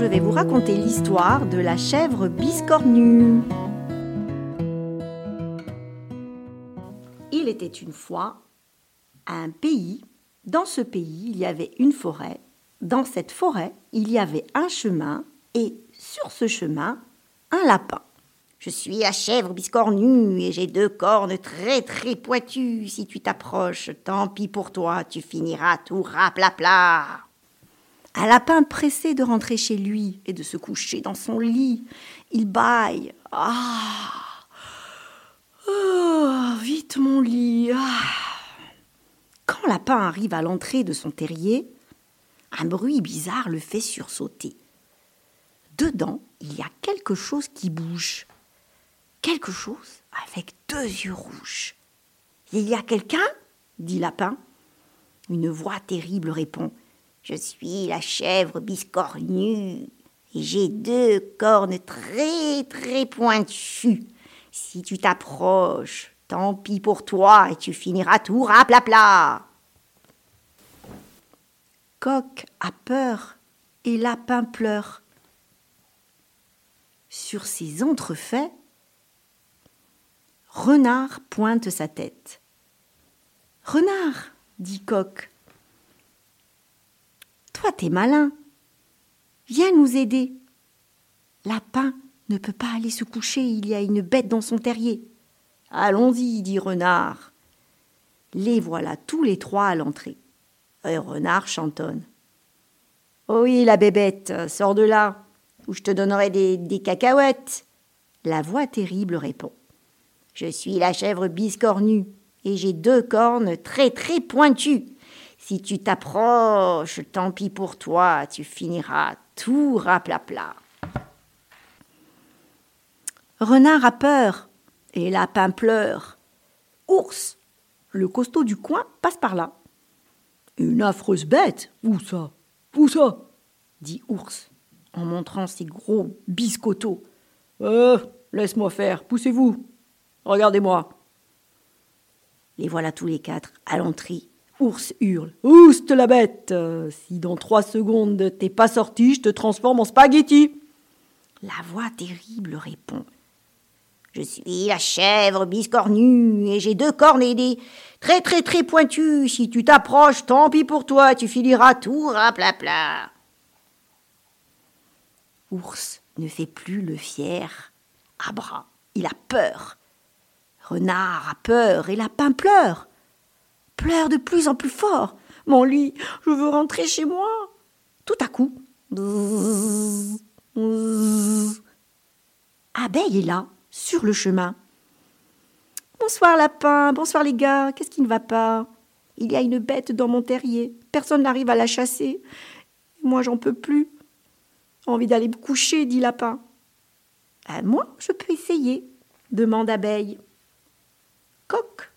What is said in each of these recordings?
je vais vous raconter l'histoire de la chèvre biscornue. Il était une fois un pays. Dans ce pays, il y avait une forêt. Dans cette forêt, il y avait un chemin et sur ce chemin, un lapin. Je suis la chèvre biscornue et j'ai deux cornes très très pointues. Si tu t'approches, tant pis pour toi, tu finiras tout raplapla. Un lapin pressé de rentrer chez lui et de se coucher dans son lit. Il bâille. Ah oh, Vite mon lit ah. Quand Lapin arrive à l'entrée de son terrier, un bruit bizarre le fait sursauter. Dedans, il y a quelque chose qui bouge. Quelque chose avec deux yeux rouges. Il y a quelqu'un? dit Lapin. Une voix terrible répond je suis la chèvre biscornue et j'ai deux cornes très très pointues. Si tu t'approches, tant pis pour toi et tu finiras tout raplapla. Coq a peur et lapin pleure. Sur ces entrefaits, Renard pointe sa tête. Renard, dit Coq, toi, t'es malin. Viens nous aider. Lapin ne peut pas aller se coucher, il y a une bête dans son terrier. Allons-y, dit Renard. Les voilà tous les trois à l'entrée. Renard chantonne. Oh oui, la bébête, sors de là, ou je te donnerai des cacahuètes. La voix terrible répond. Je suis la chèvre biscornue, et j'ai deux cornes très très pointues. Si tu t'approches, tant pis pour toi, tu finiras tout raplapla. Renard a peur et lapin pleure. Ours, le costaud du coin, passe par là. Une affreuse bête Où ça? Où ça? dit Ours en montrant ses gros biscottos. Euh, laisse-moi faire, poussez-vous. Regardez-moi. Les voilà tous les quatre à l'entrée Ours hurle. Ouste la bête Si dans trois secondes t'es pas sorti, je te transforme en spaghetti La voix terrible répond. Je suis la chèvre biscornue et j'ai deux cornes et des très très très pointues. Si tu t'approches, tant pis pour toi, tu finiras tout raplapla. Ours ne fait plus le fier. À bras, il a peur. Renard a peur et lapin pleure pleure de plus en plus fort. Mon lit, je veux rentrer chez moi. Tout à coup, Abeille est là, sur le chemin. Bonsoir lapin, bonsoir les gars, qu'est-ce qui ne va pas? Il y a une bête dans mon terrier, personne n'arrive à la chasser. Moi j'en peux plus. Envie d'aller me coucher, dit lapin. Euh, moi, je peux essayer, demande Abeille. Coq,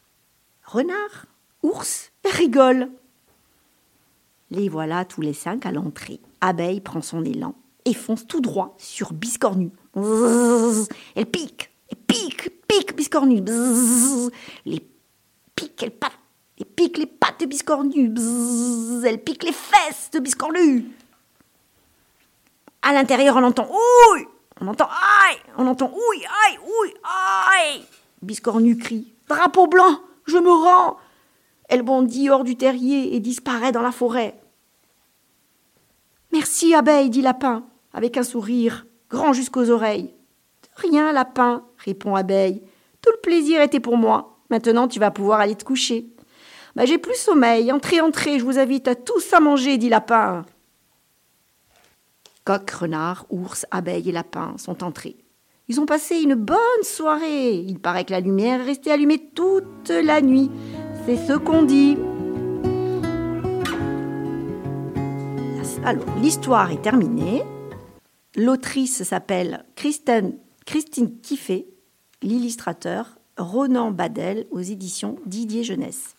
renard, Ours rigole. Les voilà tous les cinq à l'entrée. Abeille prend son élan et fonce tout droit sur Biscornu. Elle pique, elle pique, pique Biscornu. Les pique, elle patte, elle pique les pattes de Biscornu. Elle pique les fesses de Biscornu. À l'intérieur, on entend ouille, on entend aïe, on entend ouille, aïe, ouille, aïe. Biscornu crie Drapeau blanc, je me rends, elle bondit hors du terrier et disparaît dans la forêt. Merci, abeille, dit Lapin, avec un sourire grand jusqu'aux oreilles. Rien, Lapin, répond Abeille. Tout le plaisir était pour moi. Maintenant, tu vas pouvoir aller te coucher. Bah, j'ai plus sommeil. Entrez, entrez, je vous invite à tous à manger, dit Lapin. Coq, renard, ours, abeille et lapin sont entrés. Ils ont passé une bonne soirée. Il paraît que la lumière est restée allumée toute la nuit. C'est ce qu'on dit. Alors, l'histoire est terminée. L'autrice s'appelle Christine, Christine Kiffé, l'illustrateur Ronan Badel aux éditions Didier Jeunesse.